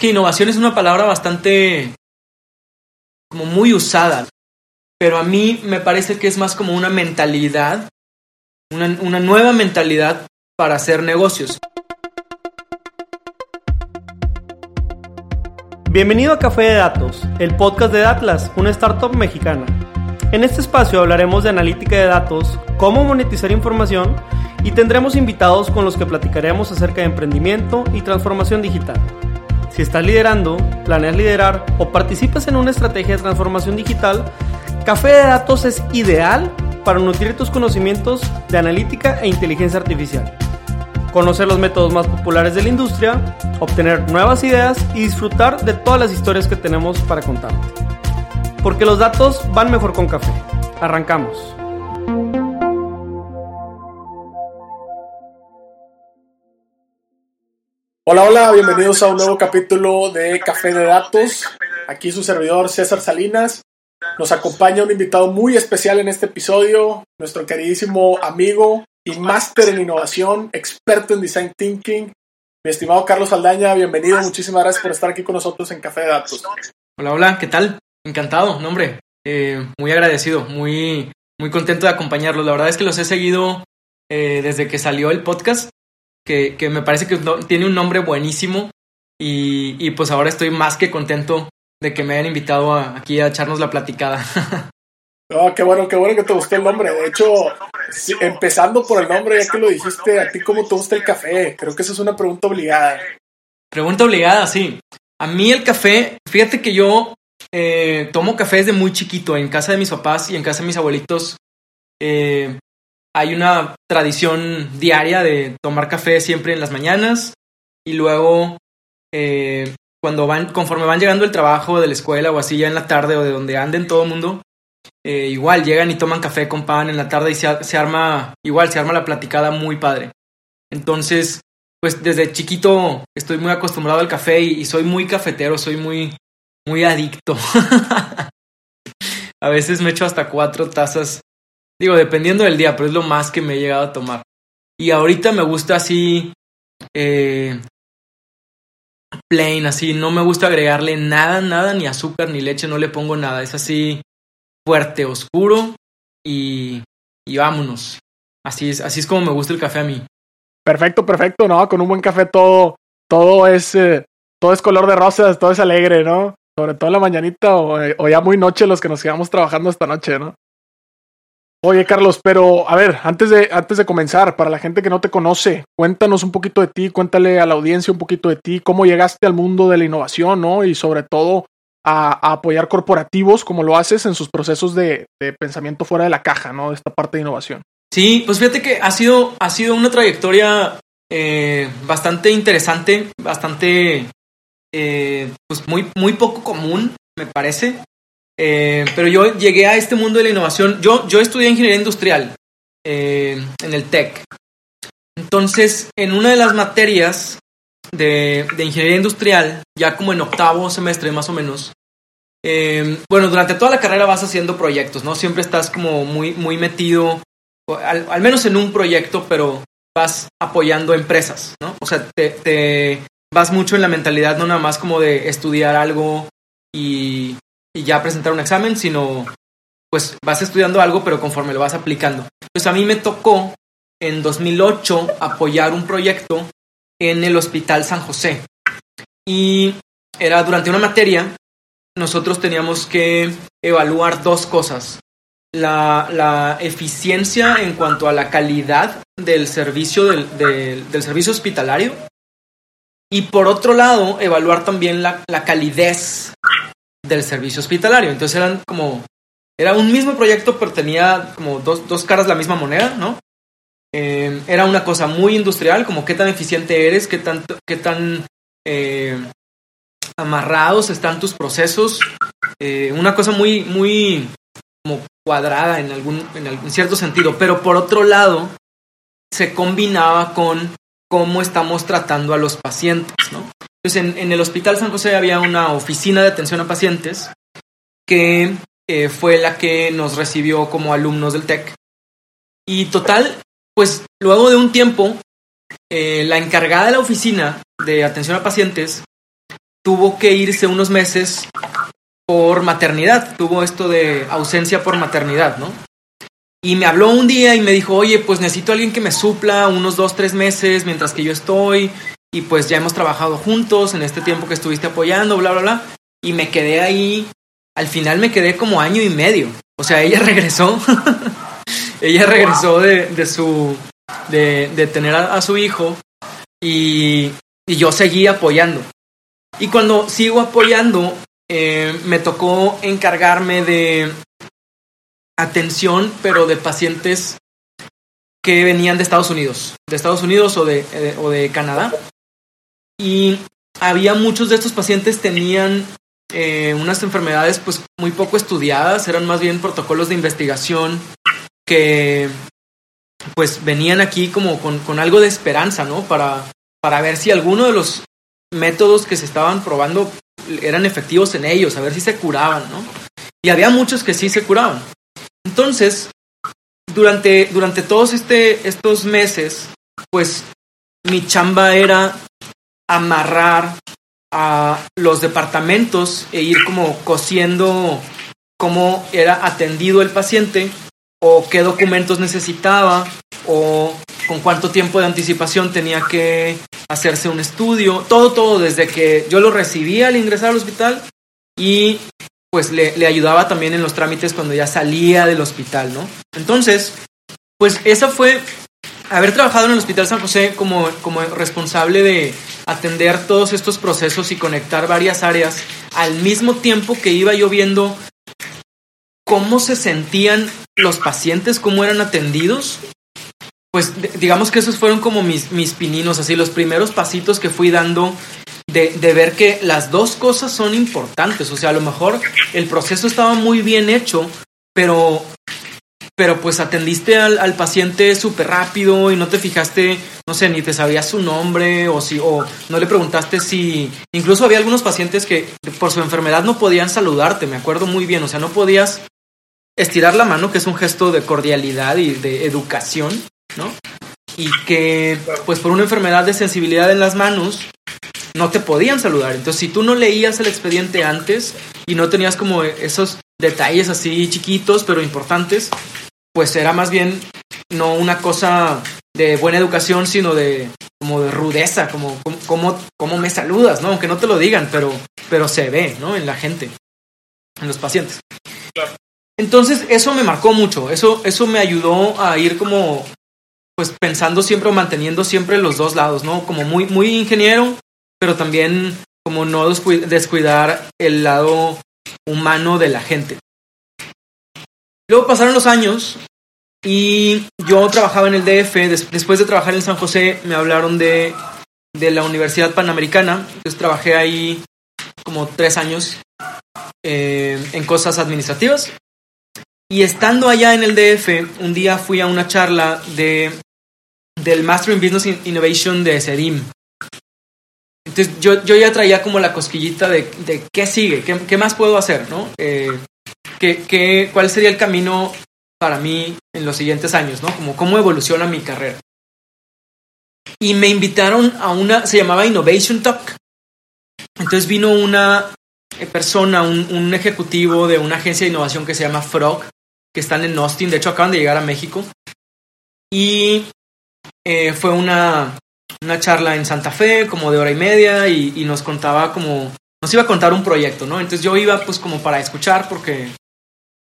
que innovación es una palabra bastante como muy usada, pero a mí me parece que es más como una mentalidad, una, una nueva mentalidad para hacer negocios. Bienvenido a Café de Datos, el podcast de Atlas, una startup mexicana. En este espacio hablaremos de analítica de datos, cómo monetizar información y tendremos invitados con los que platicaremos acerca de emprendimiento y transformación digital. Si estás liderando, planeas liderar o participas en una estrategia de transformación digital, Café de Datos es ideal para nutrir tus conocimientos de analítica e inteligencia artificial, conocer los métodos más populares de la industria, obtener nuevas ideas y disfrutar de todas las historias que tenemos para contarte. Porque los datos van mejor con café. Arrancamos. Hola, hola, bienvenidos a un nuevo capítulo de Café de Datos. Aquí su servidor César Salinas. Nos acompaña un invitado muy especial en este episodio, nuestro queridísimo amigo y máster en innovación, experto en design thinking, mi estimado Carlos Aldaña. Bienvenido, muchísimas gracias por estar aquí con nosotros en Café de Datos. Hola, hola, ¿qué tal? Encantado, nombre. Eh, muy agradecido, muy, muy contento de acompañarlos. La verdad es que los he seguido eh, desde que salió el podcast que, me parece que tiene un nombre buenísimo y, pues ahora estoy más que contento de que me hayan invitado aquí a echarnos la platicada. Oh, qué bueno, qué bueno que te gustó el nombre. De hecho, empezando por el nombre, ya que lo dijiste, ¿a ti cómo te gusta el café? Creo que esa es una pregunta obligada. Pregunta obligada, sí. A mí el café, fíjate que yo eh, tomo café desde muy chiquito, en casa de mis papás y en casa de mis abuelitos. Eh, hay una tradición diaria de tomar café siempre en las mañanas y luego eh, cuando van, conforme van llegando el trabajo de la escuela o así ya en la tarde o de donde anden todo el mundo, eh, igual llegan y toman café con pan en la tarde y se, arma, igual se arma la platicada muy padre. Entonces, pues desde chiquito estoy muy acostumbrado al café y, y soy muy cafetero, soy muy, muy adicto. A veces me echo hasta cuatro tazas Digo, dependiendo del día, pero es lo más que me he llegado a tomar. Y ahorita me gusta así, eh, plain, así, no me gusta agregarle nada, nada, ni azúcar, ni leche, no le pongo nada. Es así, fuerte, oscuro y, y vámonos. Así es, así es como me gusta el café a mí. Perfecto, perfecto, ¿no? Con un buen café todo, todo es, eh, todo es color de rosas, todo es alegre, ¿no? Sobre todo en la mañanita o, o ya muy noche los que nos quedamos trabajando esta noche, ¿no? Oye, Carlos, pero a ver, antes de, antes de comenzar, para la gente que no te conoce, cuéntanos un poquito de ti, cuéntale a la audiencia un poquito de ti, cómo llegaste al mundo de la innovación, ¿no? Y sobre todo a, apoyar corporativos como lo haces en sus procesos de, pensamiento fuera de la caja, ¿no? De esta parte de innovación. Sí, pues fíjate que ha sido, ha sido una trayectoria eh, bastante interesante, bastante, eh, pues muy, muy poco común, me parece. Eh, pero yo llegué a este mundo de la innovación. Yo, yo estudié ingeniería industrial eh, en el TEC. Entonces, en una de las materias de, ingeniería industrial, ya como en octavo semestre más o menos, eh, bueno, durante toda la carrera vas haciendo proyectos, ¿no? Siempre estás como muy, muy metido, al, menos en un proyecto, pero vas apoyando empresas, ¿no? O sea, te, te vas mucho en la mentalidad, no nada más como de estudiar algo y, y ya presentar un examen, sino pues vas estudiando algo, pero conforme lo vas aplicando. Pues a mí me tocó en 2008 apoyar un proyecto en el Hospital San José. Y era durante una materia, nosotros teníamos que evaluar dos cosas. La, la eficiencia en cuanto a la calidad del servicio, del, del, servicio hospitalario. Y por otro lado, evaluar también la, la calidez del servicio hospitalario. Entonces eran como, era un mismo proyecto, pero tenía como dos, dos caras la misma moneda, ¿no? Eh, era una cosa muy industrial, como qué tan eficiente eres, qué, tanto, qué tan eh, amarrados están tus procesos. Eh, una cosa muy, muy como cuadrada en algún, en algún cierto sentido. Pero por otro lado, se combinaba con cómo estamos tratando a los pacientes, ¿no? Entonces, en, el Hospital San José había una oficina de atención a pacientes que eh, fue la que nos recibió como alumnos del TEC. Y total, pues luego de un tiempo, eh, la encargada de la oficina de atención a pacientes tuvo que irse unos meses por maternidad, tuvo esto de ausencia por maternidad, ¿no? Y me habló un día y me dijo, oye, pues necesito a alguien que me supla unos dos, tres meses mientras que yo estoy. Y pues ya hemos trabajado juntos en este tiempo que estuviste apoyando, bla, bla, bla. Y me quedé ahí, al final me quedé como año y medio. O sea, ella regresó, ella regresó de, de su, de, de tener a, su hijo y, y yo seguí apoyando. Y cuando sigo apoyando, eh, me tocó encargarme de atención, pero de pacientes que venían de Estados Unidos, de Estados Unidos o de, eh, o de Canadá. Y había muchos de estos pacientes tenían eh, unas enfermedades pues muy poco estudiadas, eran más bien protocolos de investigación que pues venían aquí como con, con algo de esperanza, ¿no? Para, para ver si alguno de los métodos que se estaban probando eran efectivos en ellos, a ver si se curaban, ¿no? Y había muchos que sí se curaban. Entonces, durante, durante todos este, estos meses, pues mi chamba era amarrar a los departamentos e ir como cosiendo cómo era atendido el paciente o qué documentos necesitaba o con cuánto tiempo de anticipación tenía que hacerse un estudio, todo, todo, desde que yo lo recibía al ingresar al hospital y pues le, ayudaba también en los trámites cuando ya salía del hospital, ¿no? Entonces, pues esa fue haber trabajado en el Hospital San José como, como responsable de atender todos estos procesos y conectar varias áreas al mismo tiempo que iba yo viendo cómo se sentían los pacientes, cómo eran atendidos, pues digamos que esos fueron como mis, mis pininos, así los primeros pasitos que fui dando de, de, ver que las dos cosas son importantes. O sea, a lo mejor el proceso estaba muy bien hecho, pero, pero pues atendiste al, paciente súper rápido y no te fijaste, no sé, ni te sabías su nombre o, si, o no le preguntaste si... Incluso había algunos pacientes que por su enfermedad no podían saludarte, me acuerdo muy bien. O sea, no podías estirar la mano, que es un gesto de cordialidad y de educación, ¿no? Y que, pues por una enfermedad de sensibilidad en las manos, no te podían saludar. Entonces, si tú no leías el expediente antes y no tenías como esos detalles así chiquitos, pero importantes, pues era más bien no una cosa de buena educación, sino de como de rudeza, como como me saludas, ¿no? Aunque no te lo digan, pero, pero se ve, ¿no? En la gente, en los pacientes. Claro. Entonces, eso me marcó mucho, eso, eso me ayudó a ir como, pues pensando siempre o manteniendo siempre los dos lados, ¿no? Como muy, muy ingeniero, pero también como no descuidar el lado humano de la gente. Luego pasaron los años y yo trabajaba en el DF, después de trabajar en San José me hablaron de, de la Universidad Panamericana, entonces trabajé ahí como tres años eh, en cosas administrativas y estando allá en el DF, un día fui a una charla de, del Master in Business Innovation de SEDIM. Entonces yo, yo ya traía como la cosquillita de, de qué sigue, qué, qué, más puedo hacer, ¿no? Eh, qué, qué, ¿Cuál sería el camino para mí en los siguientes años, ¿no? Como cómo evoluciona mi carrera. Y me invitaron a una, se llamaba Innovation Talk. Entonces vino una persona, un, un ejecutivo de una agencia de innovación que se llama Frog, que están en Austin, de hecho acaban de llegar a México. Y eh, fue una, una, charla en Santa Fe, como de hora y media, y, y, nos contaba como, nos iba a contar un proyecto, ¿no? Entonces yo iba pues como para escuchar porque,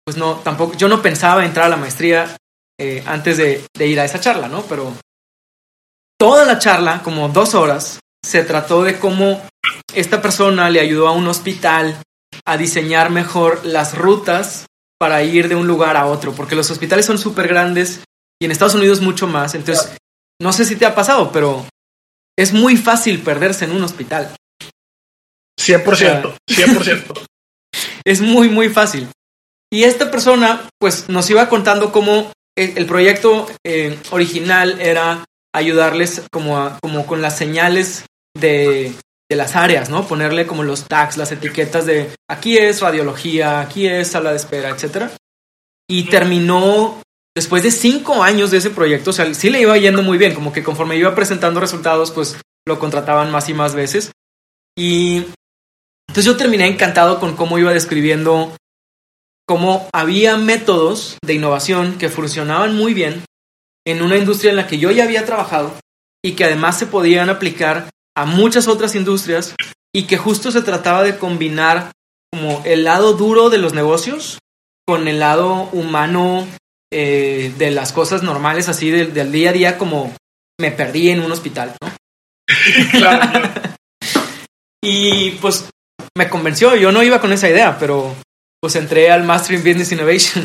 pues no, tampoco, yo no pensaba entrar a la maestría eh, antes de, de ir a esa charla, ¿no? Pero toda la charla, como dos horas, se trató de cómo esta persona le ayudó a un hospital a diseñar mejor las rutas para ir de un lugar a otro, porque los hospitales son súper grandes y en Estados Unidos mucho más. Entonces, no sé si te ha pasado, pero es muy fácil perderse en un hospital. 100%, 100%. es muy, muy fácil. Y esta persona, pues, nos iba contando cómo el, proyecto eh, original era ayudarles como, a, como con las señales de, de las áreas, ¿no? Ponerle como los tags, las etiquetas de aquí es radiología, aquí es sala de espera, etc. Y terminó después de cinco años de ese proyecto, o sea, sí le iba yendo muy bien, como que conforme iba presentando resultados, pues lo contrataban más y más veces. Y Entonces yo terminé encantado con cómo iba describiendo cómo había métodos de innovación que funcionaban muy bien en una industria en la que yo ya había trabajado y que además se podían aplicar a muchas otras industrias y que justo se trataba de combinar como el lado duro de los negocios con el lado humano eh, de las cosas normales, así del, del, día a día, como me perdí en un hospital, ¿no? y pues me convenció, yo no iba con esa idea, pero pues entré al Master in Business Innovation.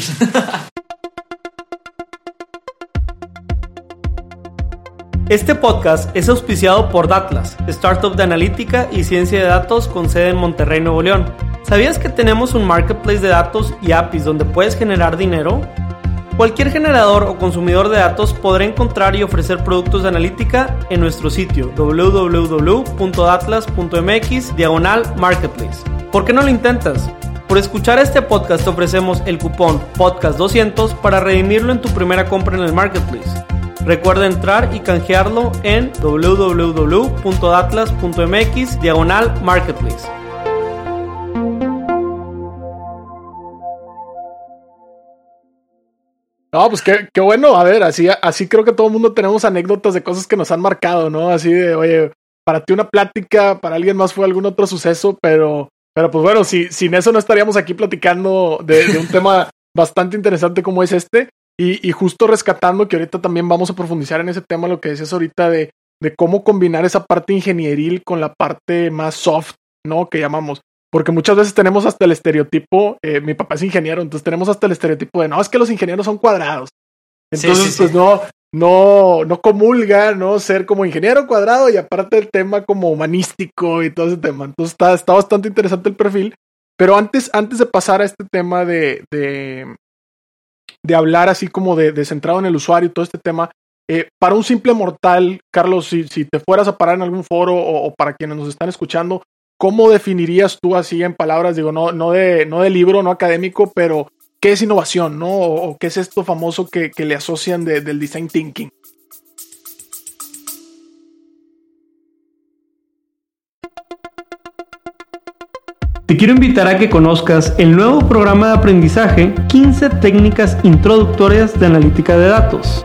Este podcast es auspiciado por Datlas, startup de analítica y ciencia de datos con sede en Monterrey, Nuevo León. ¿Sabías que tenemos un marketplace de datos y APIs donde puedes generar dinero? Cualquier generador o consumidor de datos podrá encontrar y ofrecer productos de analítica en nuestro sitio www.datlas.mx diagonal marketplace. ¿Por qué no lo intentas? Por escuchar este podcast te ofrecemos el cupón podcast200 para redimirlo en tu primera compra en el marketplace. Recuerda entrar y canjearlo en www.atlas.mx diagonal marketplace. No, pues qué, qué, bueno. A ver, así, así creo que todo el mundo tenemos anécdotas de cosas que nos han marcado, ¿no? Así de, oye, para ti una plática, para alguien más fue algún otro suceso, pero, pero pues bueno, si, sin eso no estaríamos aquí platicando de, de un tema bastante interesante como es este. Y, y, justo rescatando que ahorita también vamos a profundizar en ese tema, lo que decías ahorita de, de cómo combinar esa parte ingenieril con la parte más soft, ¿no? Que llamamos. Porque muchas veces tenemos hasta el estereotipo, eh, mi papá es ingeniero, entonces tenemos hasta el estereotipo de, no, es que los ingenieros son cuadrados. Entonces, sí, sí, pues sí. no, no, no comulga, ¿no? Ser como ingeniero cuadrado y aparte el tema como humanístico y todo ese tema. Entonces está, está bastante interesante el perfil. Pero antes, antes de pasar a este tema de, de, de hablar así como de, de, centrado en el usuario y todo este tema, eh, para un simple mortal, Carlos, si, si, te fueras a parar en algún foro o, o, para quienes nos están escuchando, ¿cómo definirías tú así en palabras? Digo, no, no, de, no de libro, no académico, pero ¿qué es innovación, no? O, qué es esto famoso que, que le asocian de, del design thinking. Te quiero invitar a que conozcas el nuevo programa de aprendizaje 15 técnicas introductorias de analítica de datos.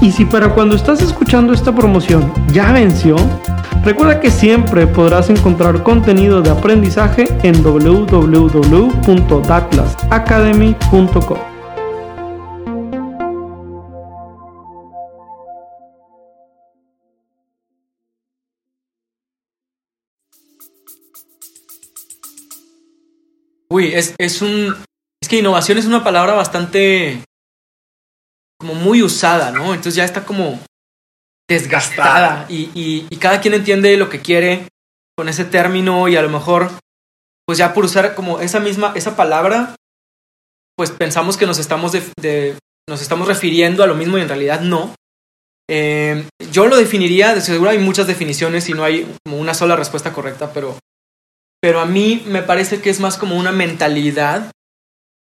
Y si para cuando estás escuchando esta promoción ya venció, recuerda que siempre podrás encontrar contenido de aprendizaje en www.datlasacademy.com. Uy, es, es un. Es que innovación es una palabra bastante. Como muy usada, ¿no? Entonces ya está como desgastada y, y, y, cada quien entiende lo que quiere con ese término y a lo mejor, pues ya por usar como esa misma, esa palabra, pues pensamos que nos estamos, de, de, nos estamos refiriendo a lo mismo y en realidad no. Eh, yo lo definiría, de seguro hay muchas definiciones y no hay como una sola respuesta correcta, pero pero a mí me parece que es más como una mentalidad,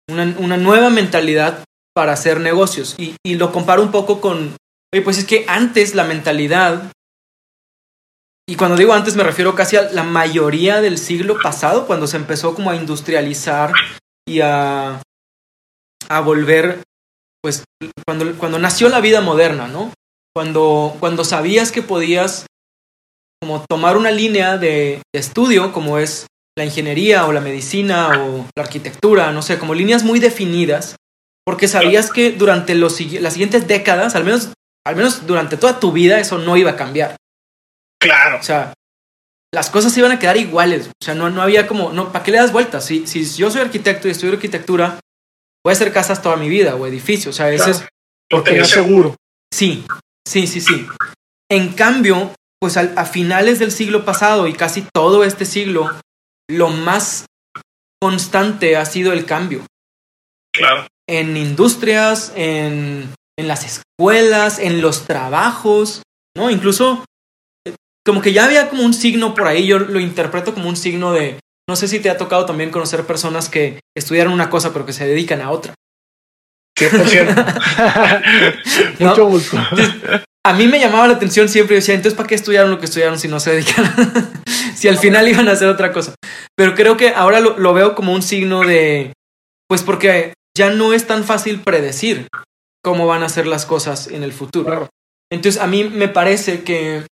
una, una nueva mentalidad para hacer negocios. Y, y, lo comparo un poco con, oye, pues es que antes la mentalidad, y cuando digo antes me refiero casi a la mayoría del siglo pasado, cuando se empezó como a industrializar y a, a volver, pues cuando, cuando nació la vida moderna, ¿no? Cuando, cuando sabías que podías como tomar una línea de, de, estudio como es la ingeniería o la medicina o la arquitectura, no sé, como líneas muy definidas, porque sabías que durante los, las siguientes décadas, al menos, al menos durante toda tu vida, eso no iba a cambiar. Claro. O sea, las cosas iban a quedar iguales. O sea, no, no había como, no, ¿para qué le das vueltas? Si, si yo soy arquitecto y estudio arquitectura, voy a hacer casas toda mi vida o edificios. O sea, ese claro. es... Porque no seguro. Sí, sí, sí, sí. En cambio, pues al, a finales del siglo pasado y casi todo este siglo, lo más constante ha sido el cambio. Claro. En industrias, en, en las escuelas, en los trabajos, ¿no? Incluso eh, como que ya había como un signo por ahí, yo lo interpreto como un signo de, no sé si te ha tocado también conocer personas que estudiaron una cosa pero que se dedican a otra. 100%. Mucho gusto. a mí me llamaba la atención siempre, decía, entonces ¿para qué estudiaron lo que estudiaron si no se dedican? si al final iban a hacer otra cosa. Pero creo que ahora lo, lo veo como un signo de, pues porque ya no es tan fácil predecir cómo van a ser las cosas en el futuro. Entonces a mí me parece que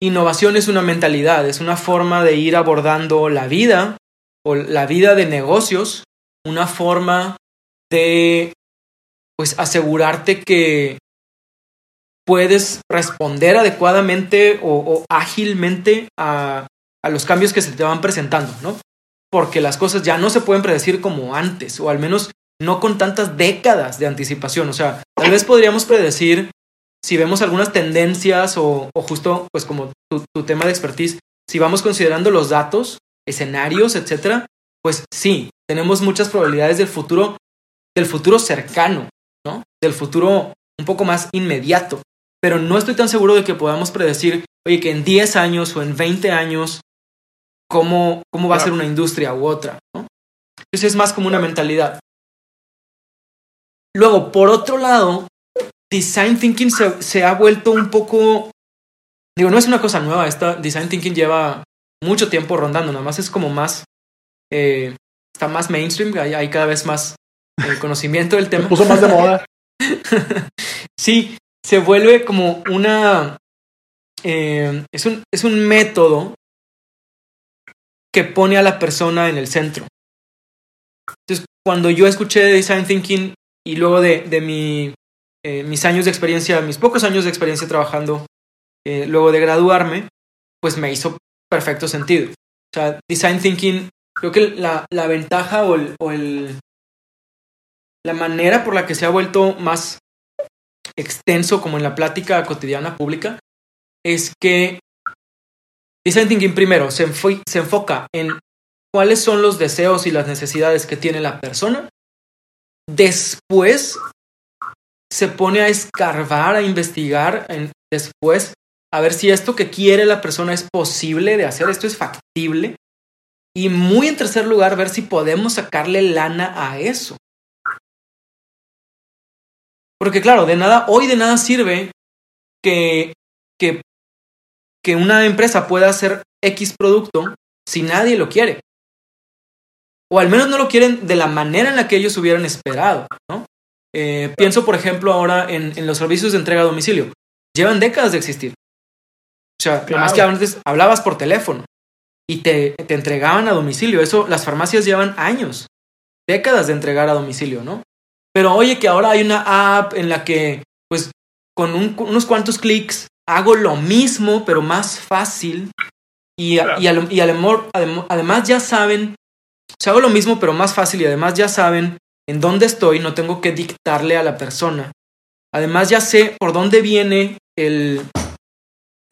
innovación es una mentalidad, es una forma de ir abordando la vida o la vida de negocios, una forma de pues asegurarte que puedes responder adecuadamente o, ágilmente a, a, los cambios que se te van presentando, ¿no? Porque las cosas ya no se pueden predecir como antes, o al menos no con tantas décadas de anticipación. O sea, tal vez podríamos predecir si vemos algunas tendencias o, o justo, pues como tu, tema de expertise, si vamos considerando los datos, escenarios, etcétera, pues sí, tenemos muchas probabilidades del futuro, del futuro cercano, ¿no? Del futuro un poco más inmediato. Pero no estoy tan seguro de que podamos predecir, oye, que en 10 años o en 20 años, cómo, cómo va a ser una industria u otra, ¿no? Entonces es más como una mentalidad. Luego, por otro lado, design thinking se, ha vuelto un poco, digo, no es una cosa nueva, esta design thinking lleva mucho tiempo rondando, nada más es como más, eh, está más mainstream, hay, hay cada vez más el conocimiento del tema. Se puso más de moda. sí, se vuelve como una, eh, es, un, es un método que pone a la persona en el centro. Entonces, cuando yo escuché Design Thinking y luego de, de mi eh, mis años de experiencia, mis pocos años de experiencia trabajando, eh, luego de graduarme, pues me hizo perfecto sentido. O sea, design thinking, creo que la, la ventaja o, o el, la manera por la que se ha vuelto más extenso como en la plática cotidiana pública es que design thinking primero se, enfoca en cuáles son los deseos y las necesidades que tiene la persona. Después se pone a escarbar, a investigar después, a ver si esto que quiere la persona es posible de hacer, esto es factible. Y muy en tercer lugar, ver si podemos sacarle lana a eso. Porque claro, de nada, hoy de nada sirve que, que, que una empresa pueda hacer X producto si nadie lo quiere. O al menos no lo quieren de la manera en la que ellos hubieran esperado, ¿no? Eh, pienso, por ejemplo, ahora en, los servicios de entrega a domicilio. Llevan décadas de existir. O sea, más que antes hablabas por teléfono y te, te, entregaban a domicilio. Eso, las farmacias llevan años, décadas de entregar a domicilio, ¿no? Pero oye que ahora hay una app en la que, pues, con unos cuantos clics hago lo mismo, pero más fácil. Y, y, y además ya saben, o sea, hago lo mismo, pero más fácil y además ya saben en dónde estoy, no tengo que dictarle a la persona. Además ya sé por dónde viene el,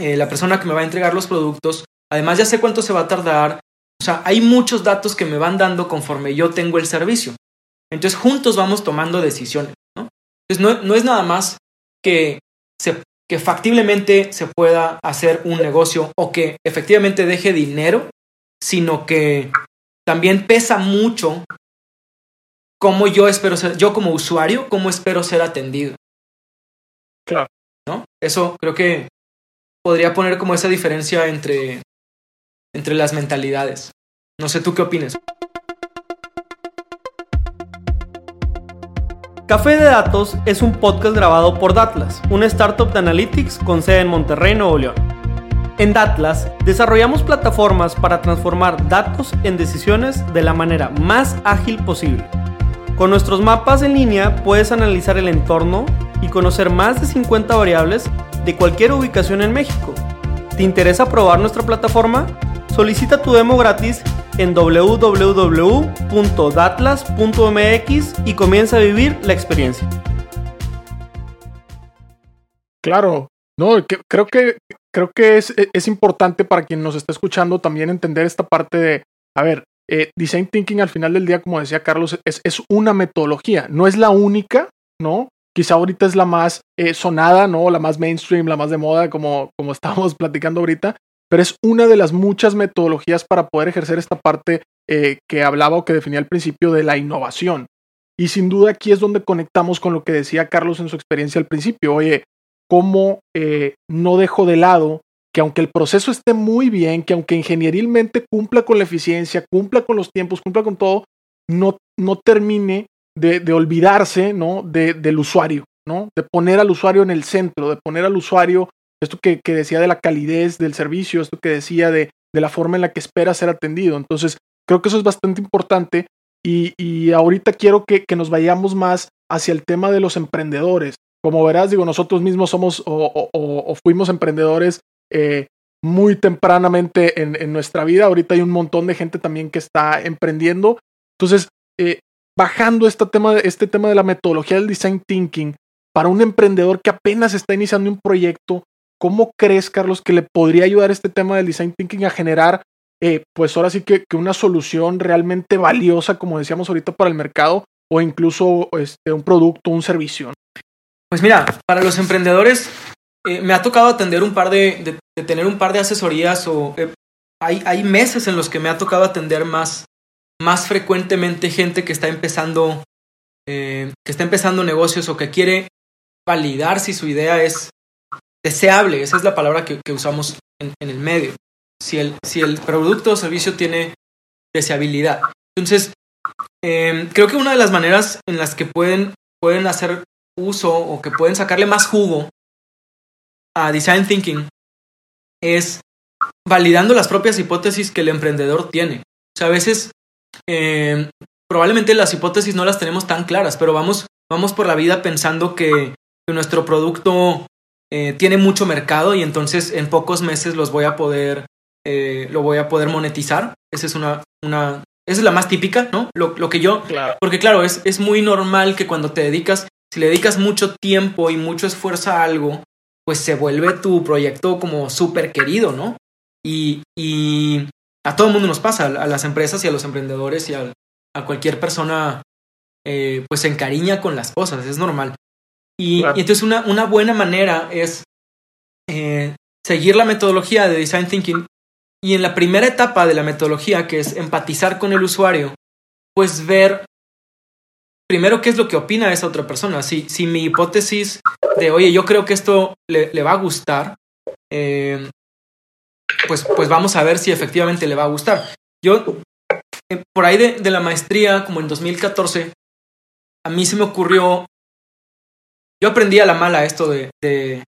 eh, la persona que me va a entregar los productos. Además ya sé cuánto se va a tardar. O sea, hay muchos datos que me van dando conforme yo tengo el servicio. Entonces juntos vamos tomando decisiones. ¿no? Entonces no, es nada más que, se, que factiblemente se pueda hacer un negocio o que efectivamente deje dinero, sino que también pesa mucho cómo yo espero ser, yo como usuario, cómo espero ser atendido. Claro. ¿No? Eso creo que podría poner como esa diferencia entre, entre las mentalidades. No sé tú qué opinas. Café de Datos es un podcast grabado por Datlas, una startup de analytics con sede en Monterrey, Nuevo León. En Datlas desarrollamos plataformas para transformar datos en decisiones de la manera más ágil posible con nuestros mapas en línea puedes analizar el entorno y conocer más de 50 variables de cualquier ubicación en México. ¿Te interesa probar nuestra plataforma? Solicita tu demo gratis en www.datlas.mx y comienza a vivir la experiencia. Claro, no, creo que creo que es, es importante para quien nos está escuchando también entender esta parte de, a ver, eh, design thinking al final del día, como decía Carlos, es, es, una metodología, no es la única, ¿no? Quizá ahorita es la más eh, sonada, ¿no? La más mainstream, la más de moda, como, como estábamos platicando ahorita, pero es una de las muchas metodologías para poder ejercer esta parte eh, que hablaba o que definía al principio de la innovación. Y sin duda aquí es donde conectamos con lo que decía Carlos en su experiencia al principio. Oye, ¿cómo no dejo de lado que aunque el proceso esté muy bien, que aunque ingenierilmente cumpla con la eficiencia, cumpla con los tiempos, cumpla con todo, no, no termine de, olvidarse ¿no? De, del usuario, ¿no? de poner al usuario en el centro, de poner al usuario, esto que, que decía de la calidez del servicio, esto que decía de, de, la forma en la que espera ser atendido. Entonces, creo que eso es bastante importante y, y ahorita quiero que, que, nos vayamos más hacia el tema de los emprendedores. Como verás, digo, nosotros mismos somos o, o, fuimos emprendedores eh, muy tempranamente en, en, nuestra vida. Ahorita hay un montón de gente también que está emprendiendo. Entonces, eh, bajando este tema, este tema de la metodología del design thinking para un emprendedor que apenas está iniciando un proyecto, ¿cómo crees, Carlos, que le podría ayudar este tema del design thinking a generar, eh, pues ahora sí que, que, una solución realmente valiosa, como decíamos ahorita, para el mercado o incluso este, un producto, un servicio? Pues mira, para los emprendedores eh, me ha tocado atender un par de, de, tener un par de asesorías o eh, hay, hay meses en los que me ha tocado atender más, más frecuentemente gente que está empezando, que está empezando negocios o que quiere validar si su idea es deseable, esa es la palabra que, usamos en, el medio, si el, si el producto o servicio tiene deseabilidad. Entonces, eh, creo que una de las maneras en las que pueden, pueden hacer uso o que pueden sacarle más jugo a design thinking es validando las propias hipótesis que el emprendedor tiene. O sea, a veces eh, probablemente las hipótesis no las tenemos tan claras, pero vamos, vamos por la vida pensando que nuestro producto eh, tiene mucho mercado y entonces en pocos meses los voy a poder, eh, lo voy a poder monetizar. Esa es una, una, esa es la más típica, ¿no? Lo, lo que yo, claro. porque claro, es, es muy normal que cuando te dedicas, si le dedicas mucho tiempo y mucho esfuerzo a algo, pues se vuelve tu proyecto como súper querido, ¿no? Y, y, a todo el mundo nos pasa, a las empresas y a los emprendedores y a, a cualquier persona, eh, pues se encariña con las cosas, es normal. Y, claro. y entonces una, una, buena manera es eh, seguir la metodología de Design Thinking y en la primera etapa de la metodología, que es empatizar con el usuario, pues ver primero qué es lo que opina esa otra persona. Si, si mi hipótesis de, oye, yo creo que esto le, le va a gustar, eh, pues, pues vamos a ver si efectivamente le va a gustar. Yo, eh, por ahí de, de, la maestría, como en 2014, a mí se me ocurrió, yo aprendí a la mala esto de, de,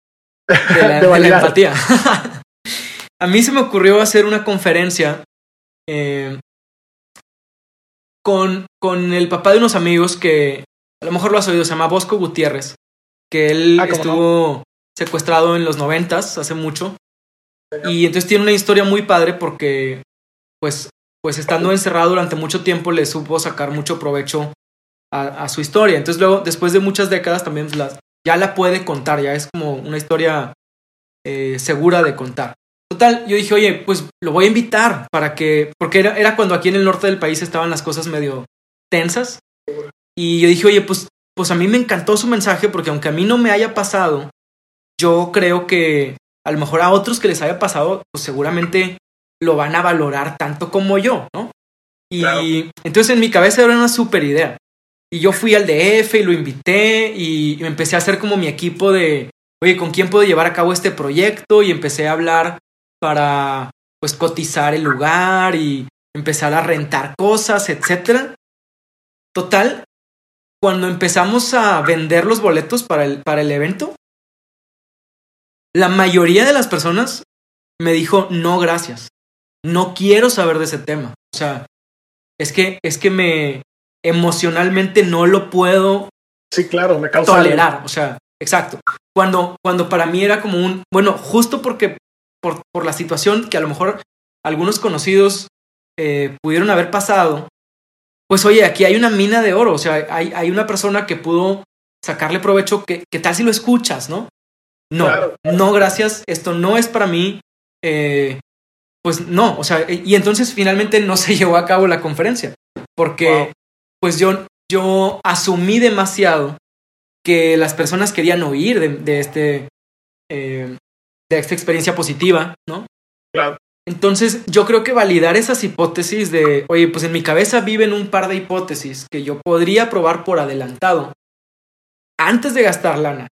de la, de la empatía. a mí se me ocurrió hacer una conferencia eh, con, con el papá de unos amigos que a lo mejor lo has oído, se llama Bosco Gutiérrez, que él ah, estuvo no? secuestrado en los noventas, hace mucho. Y entonces tiene una historia muy padre porque, pues, pues estando encerrado durante mucho tiempo, le supo sacar mucho provecho a, a su historia. Entonces luego, después de muchas décadas, también la, ya la puede contar, ya es como una historia eh, segura de contar. Total, yo dije, oye, pues lo voy a invitar para que, porque era, era cuando aquí en el norte del país estaban las cosas medio tensas. Y yo dije, oye, pues, pues a mí me encantó su mensaje porque aunque a mí no me haya pasado, yo creo que a lo mejor a otros que les haya pasado, pues seguramente lo van a valorar tanto como yo, ¿no? Y claro. entonces en mi cabeza era una super idea. Y yo fui al DF y lo invité y, empecé a hacer como mi equipo de, oye, ¿con quién puedo llevar a cabo este proyecto? Y empecé a hablar para pues cotizar el lugar y empezar a rentar cosas, etcétera. Total, cuando empezamos a vender los boletos para el, para el evento, la mayoría de las personas me dijo, no, gracias. No quiero saber de ese tema. O sea, es que, es que me emocionalmente no lo puedo sí, claro, me causa tolerar. Algo. O sea, exacto. Cuando, cuando para mí era como un, bueno, justo porque por, por la situación que a lo mejor algunos conocidos eh, pudieron haber pasado, pues oye, aquí hay una mina de oro, o sea, hay, hay una persona que pudo sacarle provecho, que, que tal si lo escuchas, ¿no? No, claro. no, gracias, esto no es para mí. Eh, pues no, o sea, y entonces finalmente no se llevó a cabo la conferencia, porque pues yo, yo asumí demasiado que las personas querían oír de, este, eh, de esta experiencia positiva, ¿no? Claro. Entonces, yo creo que validar esas hipótesis de, oye, pues en mi cabeza viven un par de hipótesis que yo podría probar por adelantado antes de gastar lana,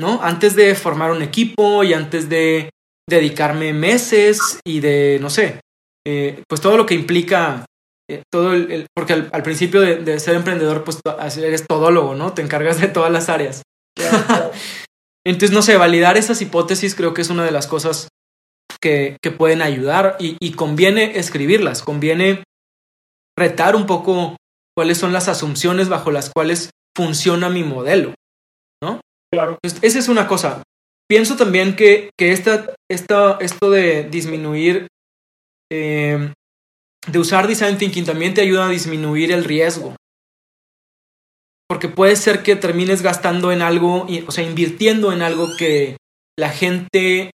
¿no? Antes de formar un equipo y antes de dedicarme meses y de, no sé, eh, pues todo lo que implica, eh, todo el, porque al, principio de, ser emprendedor, pues eres todólogo, ¿no? Te encargas de todas las áreas. Entonces, no sé, validar esas hipótesis creo que es una de las cosas que, que pueden ayudar y, y, conviene escribirlas, conviene retar un poco cuáles son las asunciones bajo las cuales funciona mi modelo, ¿no? Claro. esa es una cosa. Pienso también que, que esta, esta, esto de disminuir, eh, de usar design thinking también te ayuda a disminuir el riesgo. Porque puede ser que termines gastando en algo, o sea, invirtiendo en algo que la gente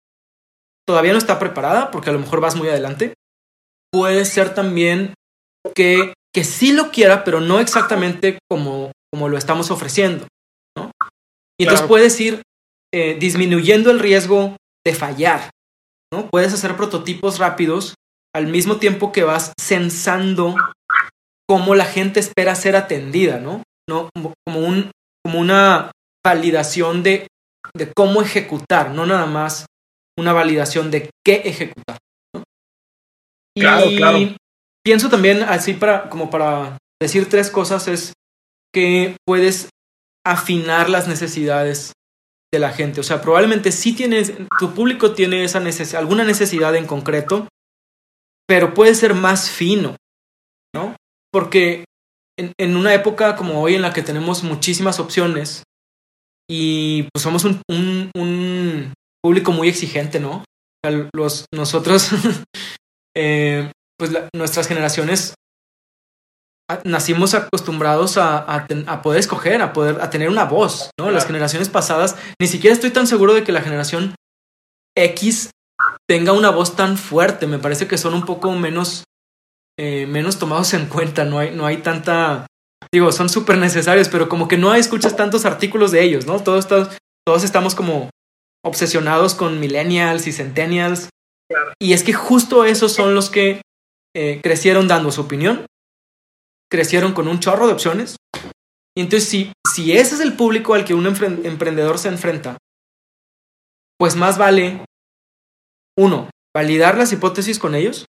todavía no está preparada, porque a lo mejor vas muy adelante. Puede ser también que, que sí lo quiera, pero no exactamente como, como lo estamos ofreciendo. ¿no? Y entonces puedes ir eh, disminuyendo el riesgo de fallar. ¿no? Puedes hacer prototipos rápidos al mismo tiempo que vas sensando cómo la gente espera ser atendida, ¿no? ¿No? Como, un, como una validación de, de cómo ejecutar, no nada más una validación de qué ejecutar. y pienso también, así para, como para decir tres cosas, es que puedes afinar las necesidades de la gente. O sea, probablemente sí tienes, tu público tiene esa necesidad, alguna necesidad en concreto, pero puede ser más fino, ¿no? Porque en, en, una época como hoy en la que tenemos muchísimas opciones y pues somos un, un, un público muy exigente, ¿no? Los, nosotros, eh, pues nuestras generaciones nacimos acostumbrados a, a, poder escoger, a poder a tener una voz, ¿no? Las generaciones pasadas, ni siquiera estoy tan seguro de que la generación X tenga una voz tan fuerte. Me parece que son un poco menos, eh, menos tomados en cuenta. No hay, no hay tanta, digo, son súper necesarios, pero como que no escuchas tantos artículos de ellos, ¿no? Todos, todos, todos estamos como obsesionados con millennials y centennials. Y es que justo esos son los que eh, crecieron dando su opinión crecieron con un chorro de opciones. Y entonces, si, si ese es el público al que un emprendedor se enfrenta, pues más vale, uno, validar las hipótesis con ellos.